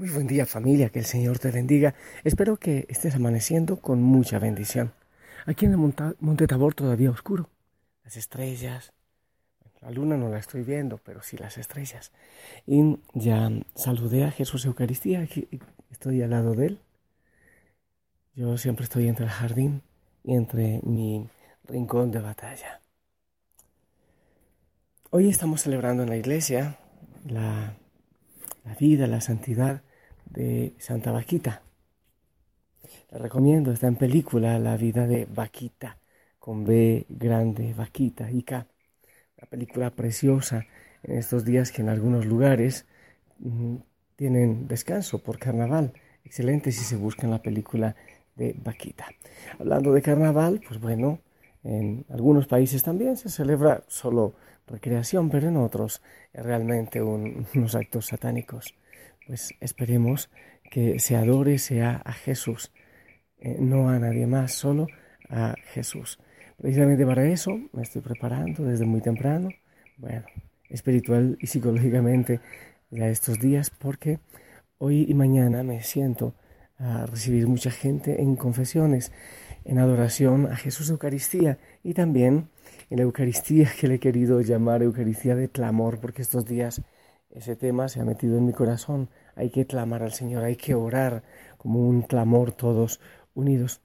Muy buen día familia, que el Señor te bendiga. Espero que estés amaneciendo con mucha bendición. Aquí en el Monte Tabor todavía oscuro. Las estrellas, la luna no la estoy viendo, pero sí las estrellas. Y ya saludé a Jesús Eucaristía, aquí estoy al lado de él. Yo siempre estoy entre el jardín y entre mi rincón de batalla. Hoy estamos celebrando en la iglesia la, la vida, la santidad de Santa Vaquita. La recomiendo, está en película La vida de Vaquita, con B grande, Vaquita K. Una película preciosa en estos días que en algunos lugares mm, tienen descanso por carnaval. Excelente si se busca la película de Vaquita. Hablando de carnaval, pues bueno, en algunos países también se celebra solo recreación, pero en otros es realmente unos actos satánicos pues esperemos que se adore sea a Jesús, eh, no a nadie más, solo a Jesús. Precisamente para eso me estoy preparando desde muy temprano, bueno, espiritual y psicológicamente ya estos días, porque hoy y mañana me siento a recibir mucha gente en confesiones, en adoración a Jesús Eucaristía y también en la Eucaristía que le he querido llamar Eucaristía de clamor, porque estos días ese tema se ha metido en mi corazón. Hay que clamar al Señor, hay que orar como un clamor todos unidos.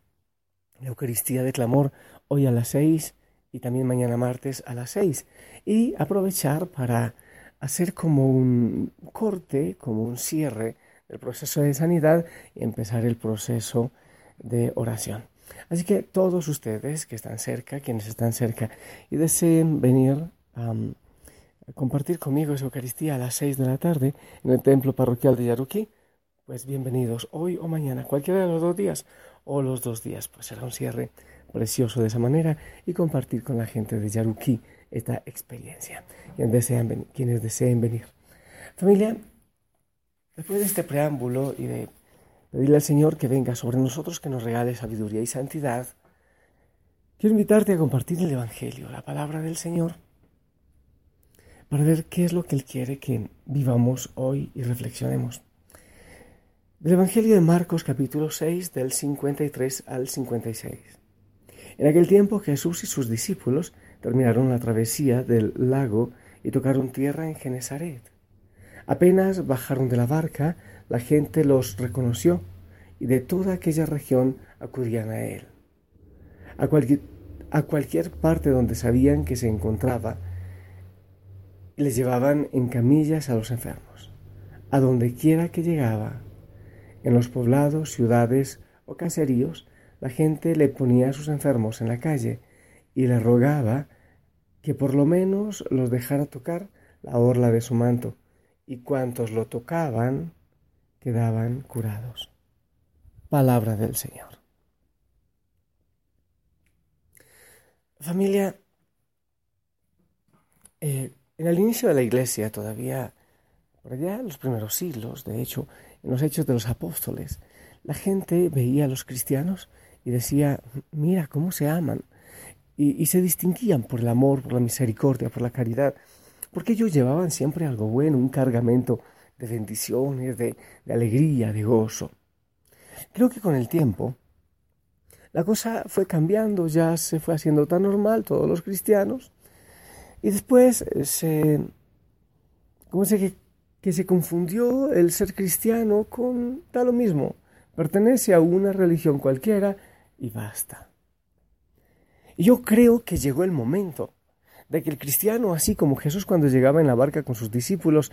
La Eucaristía de clamor hoy a las seis y también mañana martes a las seis. Y aprovechar para hacer como un corte, como un cierre del proceso de sanidad y empezar el proceso de oración. Así que todos ustedes que están cerca, quienes están cerca y deseen venir a compartir conmigo esa Eucaristía a las seis de la tarde en el templo parroquial de Yaruquí, pues bienvenidos hoy o mañana, cualquiera de los dos días o los dos días, pues será un cierre precioso de esa manera y compartir con la gente de Yaruquí esta experiencia, quienes quienes deseen venir. Familia, después de este preámbulo y de pedirle al Señor que venga sobre nosotros, que nos regale sabiduría y santidad, quiero invitarte a compartir el Evangelio, la palabra del Señor para ver qué es lo que Él quiere que vivamos hoy y reflexionemos. Del Evangelio de Marcos capítulo 6 del 53 al 56. En aquel tiempo Jesús y sus discípulos terminaron la travesía del lago y tocaron tierra en Genezaret. Apenas bajaron de la barca, la gente los reconoció y de toda aquella región acudían a él. A cualquier, a cualquier parte donde sabían que se encontraba, les llevaban en camillas a los enfermos, a donde quiera que llegaba. En los poblados, ciudades o caseríos, la gente le ponía a sus enfermos en la calle y le rogaba que por lo menos los dejara tocar la orla de su manto, y cuantos lo tocaban quedaban curados. Palabra del Señor. Familia, eh, en el inicio de la iglesia, todavía por allá en los primeros siglos, de hecho, en los hechos de los apóstoles, la gente veía a los cristianos y decía, mira cómo se aman. Y, se distinguían por el amor, por la misericordia, por la caridad, porque ellos llevaban siempre algo bueno, un cargamento de bendiciones, de, de alegría, de gozo. Creo que con el tiempo la cosa fue cambiando, ya se fue haciendo tan normal todos los cristianos y después eh, se, ¿cómo que, que se confundió el ser cristiano con tal lo mismo? Pertenece a una religión cualquiera y basta. Y yo creo que llegó el momento de que el cristiano, así como Jesús cuando llegaba en la barca con sus discípulos,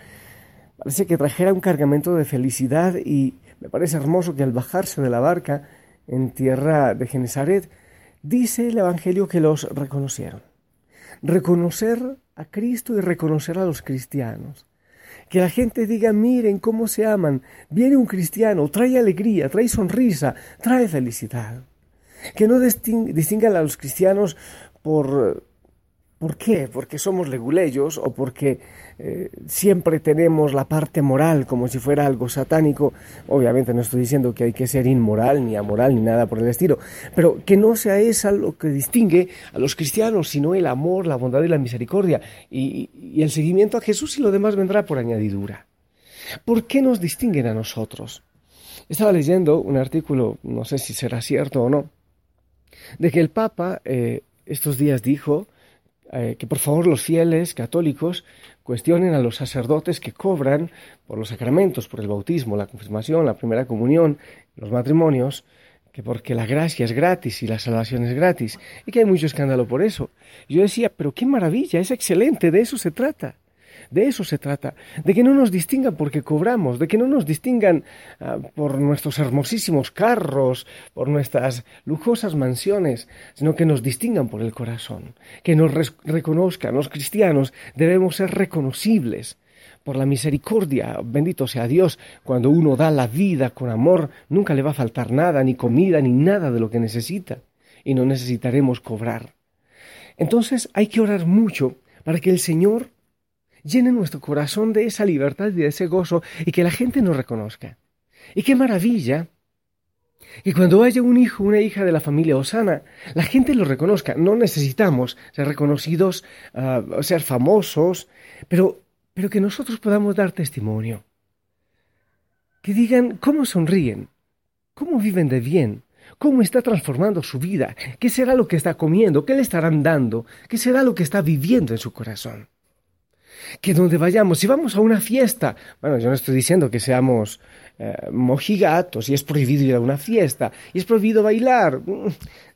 parece que trajera un cargamento de felicidad y me parece hermoso que al bajarse de la barca en tierra de Genezaret, dice el Evangelio que los reconocieron reconocer a Cristo y reconocer a los cristianos. Que la gente diga, miren cómo se aman. Viene un cristiano, trae alegría, trae sonrisa, trae felicidad. Que no distingan a los cristianos por ¿Por qué? Porque somos leguleyos o porque eh, siempre tenemos la parte moral como si fuera algo satánico. Obviamente no estoy diciendo que hay que ser inmoral, ni amoral, ni nada por el estilo, pero que no sea eso lo que distingue a los cristianos, sino el amor, la bondad y la misericordia y, y el seguimiento a Jesús y lo demás vendrá por añadidura. ¿Por qué nos distinguen a nosotros? Estaba leyendo un artículo, no sé si será cierto o no, de que el Papa eh, estos días dijo eh, que por favor los fieles católicos cuestionen a los sacerdotes que cobran por los sacramentos, por el bautismo, la confirmación, la primera comunión, los matrimonios, que porque la gracia es gratis y la salvación es gratis, y que hay mucho escándalo por eso. yo decía, pero qué maravilla, es excelente, de eso se trata. De eso se trata, de que no nos distingan porque cobramos, de que no nos distingan ah, por nuestros hermosísimos carros, por nuestras lujosas mansiones, sino que nos distingan por el corazón, que nos reconozcan. Los cristianos debemos ser reconocibles por la misericordia, bendito sea Dios, cuando uno da la vida con amor, nunca le va a faltar nada, ni comida, ni nada de lo que necesita, y no necesitaremos cobrar. Entonces hay que orar mucho para que el Señor llene nuestro corazón de esa libertad y de ese gozo y que la gente nos reconozca. Y qué maravilla que cuando haya un hijo, una hija de la familia Osana, la gente lo reconozca. No necesitamos ser reconocidos, uh, ser famosos, pero, pero que nosotros podamos dar testimonio. Que digan cómo sonríen, cómo viven de bien, cómo está transformando su vida, qué será lo que está comiendo, qué le estarán dando, qué será lo que está viviendo en su corazón que donde vayamos, si vamos a una fiesta, bueno, yo no estoy diciendo que seamos eh, mojigatos y es prohibido ir a una fiesta y es prohibido bailar.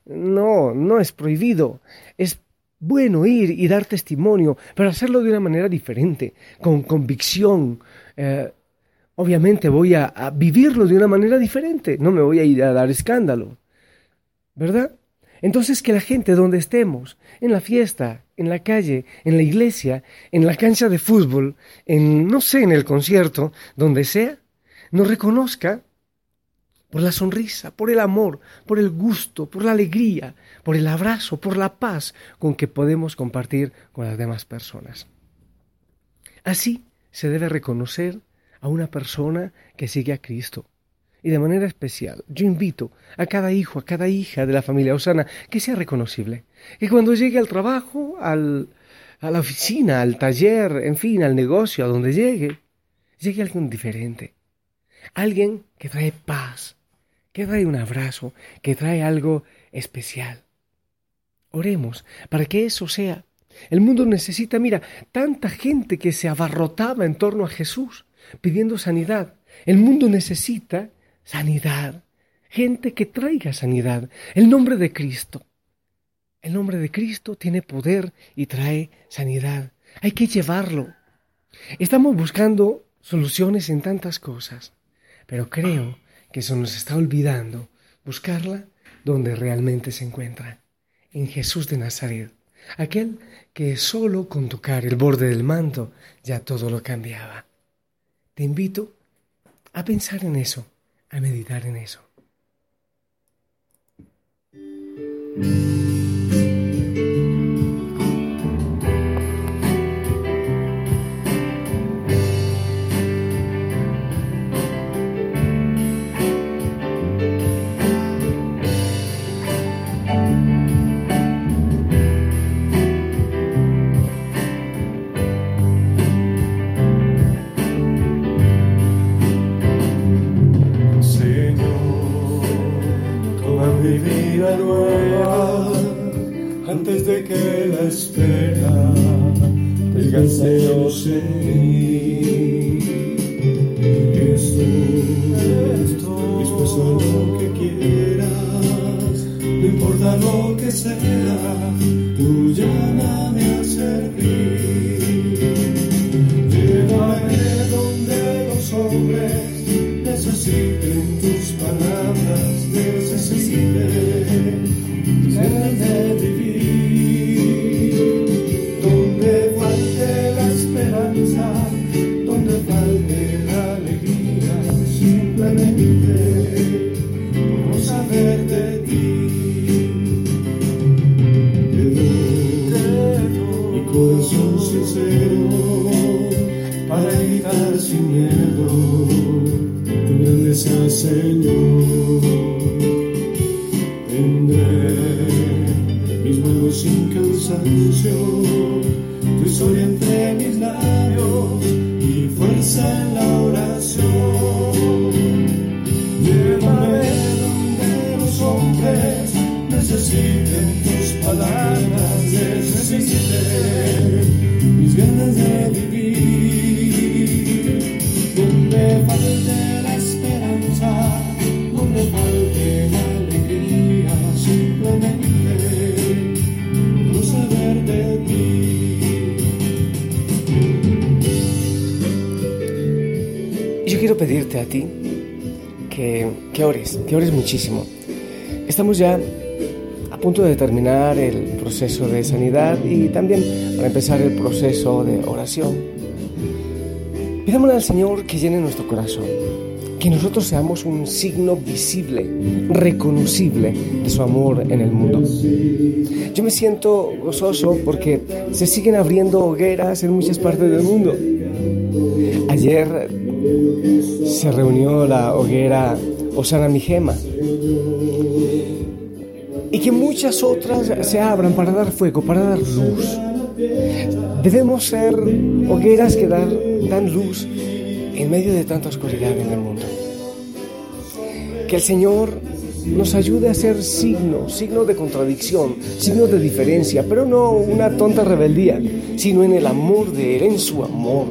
No, no es prohibido. Es bueno ir y dar testimonio, pero hacerlo de una manera diferente, con convicción. Eh, obviamente voy a vivirlo de una manera diferente, no me voy a ir a dar escándalo. ¿Verdad? Entonces que la gente donde estemos, en la fiesta, en la calle, en la iglesia, en la cancha de fútbol, en, no sé, en el concierto, donde sea, nos reconozca por la sonrisa, por el amor, por el gusto, por la alegría, por el abrazo, por la paz con que podemos compartir con las demás personas. Así se debe reconocer a una persona que sigue a Cristo, y de manera especial, yo invito a cada hijo, a cada hija de la familia Osana que sea reconocible. Que cuando llegue al trabajo, al, a la oficina, al taller, en fin, al negocio, a donde llegue, llegue alguien diferente. Alguien que trae paz, que trae un abrazo, que trae algo especial. Oremos para que eso sea. El mundo necesita, mira, tanta gente que se abarrotaba en torno a Jesús pidiendo sanidad. El mundo necesita sanidad, gente que traiga sanidad, el nombre de Cristo. El nombre de Cristo tiene poder y trae sanidad. Hay que llevarlo. Estamos buscando soluciones en tantas cosas, pero creo que eso nos está olvidando buscarla donde realmente se encuentra, en Jesús de Nazaret, aquel que solo con tocar el borde del manto ya todo lo cambiaba. Te invito a pensar en eso a meditar en eso. Espera descanse en mí. Estoy dispuesto a lo que quieras, no importa lo que sea, Y yo quiero pedirte a ti que, que ores, que ores muchísimo. Estamos ya a punto de terminar el proceso de sanidad y también para empezar el proceso de oración. Pidámosle al Señor que llene nuestro corazón, que nosotros seamos un signo visible, reconocible de su amor en el mundo. Yo me siento gozoso porque se siguen abriendo hogueras en muchas partes del mundo. Ayer se reunió la hoguera Osana Mijema y que muchas otras se abran para dar fuego, para dar luz. Debemos ser hogueras que dan luz en medio de tanta oscuridad en el mundo. Que el Señor nos ayude a ser signo, signo de contradicción, signo de diferencia, pero no una tonta rebeldía, sino en el amor de Él, en su amor.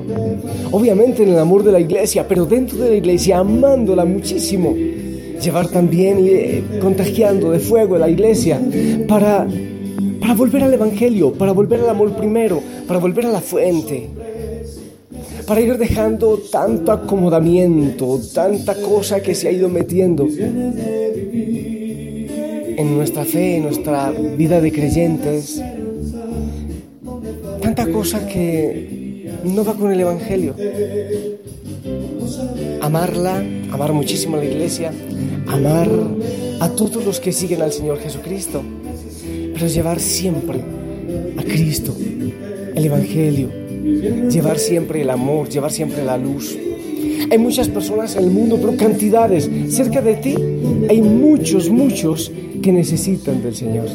Obviamente en el amor de la iglesia, pero dentro de la iglesia, amándola muchísimo. Llevar también y eh, contagiando de fuego la iglesia para, para volver al Evangelio, para volver al amor primero, para volver a la fuente para ir dejando tanto acomodamiento, tanta cosa que se ha ido metiendo en nuestra fe, en nuestra vida de creyentes, tanta cosa que no va con el Evangelio. Amarla, amar muchísimo a la iglesia, amar a todos los que siguen al Señor Jesucristo, pero llevar siempre a Cristo, el Evangelio, llevar siempre el amor, llevar siempre la luz. Hay muchas personas en el mundo, pero cantidades. Cerca de ti hay muchos, muchos que necesitan del Señor.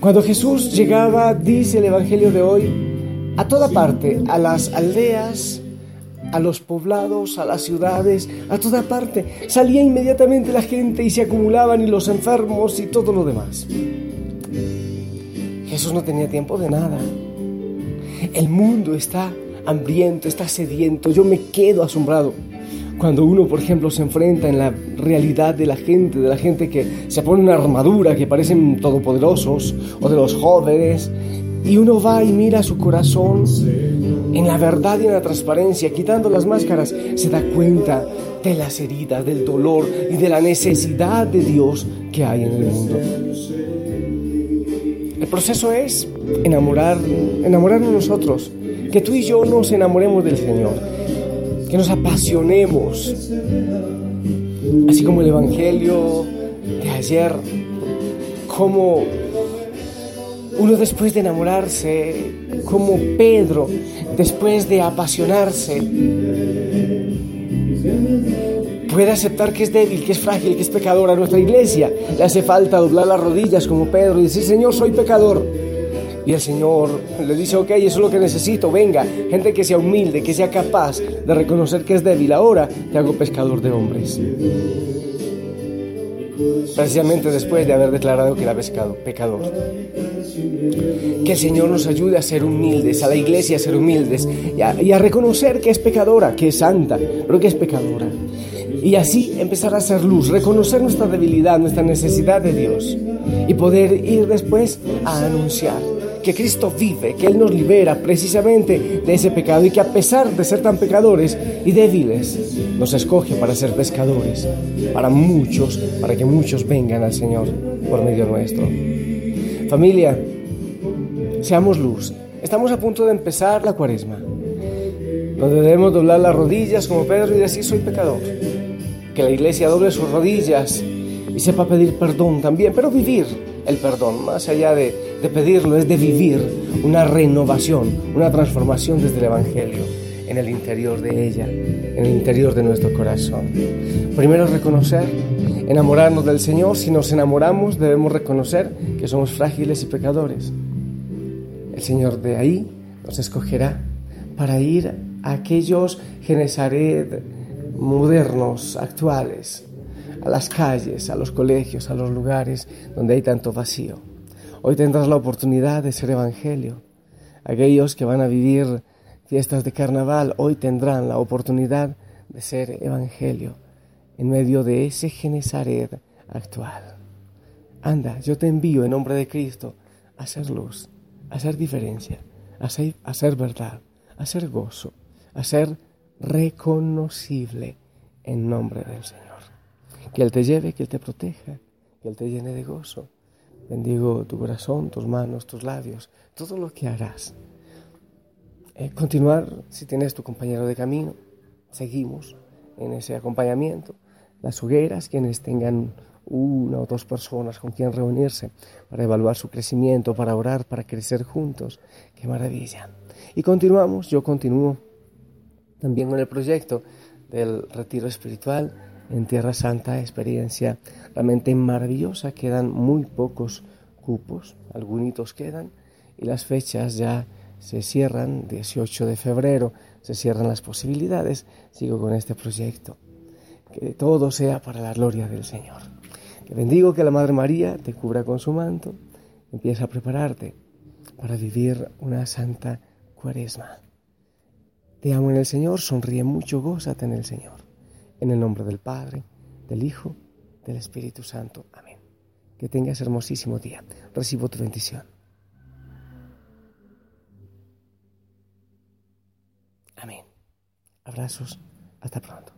Cuando Jesús llegaba, dice el Evangelio de hoy, a toda parte, a las aldeas, a los poblados, a las ciudades, a toda parte, salía inmediatamente la gente y se acumulaban y los enfermos y todo lo demás. Jesús no tenía tiempo de nada. El mundo está hambriento, está sediento. Yo me quedo asombrado cuando uno, por ejemplo, se enfrenta en la realidad de la gente, de la gente que se pone una armadura, que parecen todopoderosos, o de los jóvenes, y uno va y mira su corazón en la verdad y en la transparencia, quitando las máscaras, se da cuenta de las heridas, del dolor y de la necesidad de Dios que hay en el mundo. El proceso es enamorar, enamorarnos nosotros, que tú y yo nos enamoremos del Señor, que nos apasionemos, así como el Evangelio de ayer, como uno después de enamorarse, como Pedro después de apasionarse, puede aceptar que es débil, que es frágil, que es pecador. A nuestra iglesia le hace falta doblar las rodillas como Pedro y decir, Señor, soy pecador. Y el Señor le dice, ok, eso es lo que necesito, venga, gente que sea humilde, que sea capaz de reconocer que es débil. Ahora te hago pescador de hombres. Precisamente después de haber declarado que era pescado, pecador. Que el Señor nos ayude a ser humildes, a la iglesia a ser humildes y a, y a reconocer que es pecadora, que es santa, pero que es pecadora y así empezar a hacer luz, reconocer nuestra debilidad, nuestra necesidad de Dios y poder ir después a anunciar que Cristo vive, que Él nos libera precisamente de ese pecado y que a pesar de ser tan pecadores y débiles, nos escoge para ser pescadores, para muchos, para que muchos vengan al Señor por medio nuestro. Familia, seamos luz. Estamos a punto de empezar la cuaresma, donde debemos doblar las rodillas como Pedro y decir soy pecador que la iglesia doble sus rodillas y sepa pedir perdón también, pero vivir el perdón, más allá de, pedirlo, es de vivir una renovación, una transformación desde el Evangelio en el interior de ella, en el interior de nuestro corazón. Primero reconocer, enamorarnos del Señor. Si nos enamoramos, debemos reconocer que somos frágiles y pecadores. El Señor de ahí nos escogerá para ir a aquellos Genesaret modernos, actuales, a las calles, a los colegios, a los lugares donde hay tanto vacío. Hoy tendrás la oportunidad de ser evangelio. Aquellos que van a vivir fiestas de carnaval, hoy tendrán la oportunidad de ser evangelio en medio de ese Genesaret actual. Anda, yo te envío en nombre de Cristo a ser luz, a ser diferencia, a ser, a ser verdad, a ser gozo, a ser reconocible en nombre del Señor. Que Él te lleve, que Él te proteja, que Él te llene de gozo. Bendigo tu corazón, tus manos, tus labios, todo lo que harás. Eh, continuar, si tienes tu compañero de camino, seguimos en ese acompañamiento. Las hogueras, quienes tengan una o dos personas con quien reunirse para evaluar su crecimiento, para orar, para crecer juntos. ¡Qué maravilla! Y continuamos, yo continúo también con el proyecto del retiro espiritual en Tierra Santa, experiencia realmente maravillosa. Quedan muy pocos cupos, algunos quedan, y las fechas ya se cierran, 18 de febrero, se cierran las posibilidades. Sigo con este proyecto. Que todo sea para la gloria del Señor. Te bendigo que la Madre María te cubra con su manto. Empieza a prepararte para vivir una santa cuaresma. Te amo en el Señor, sonríe mucho, gózate en el Señor. En el nombre del Padre, del Hijo, del Espíritu Santo. Amén. Que tengas hermosísimo día. Recibo tu bendición. Amén. Abrazos. Hasta pronto.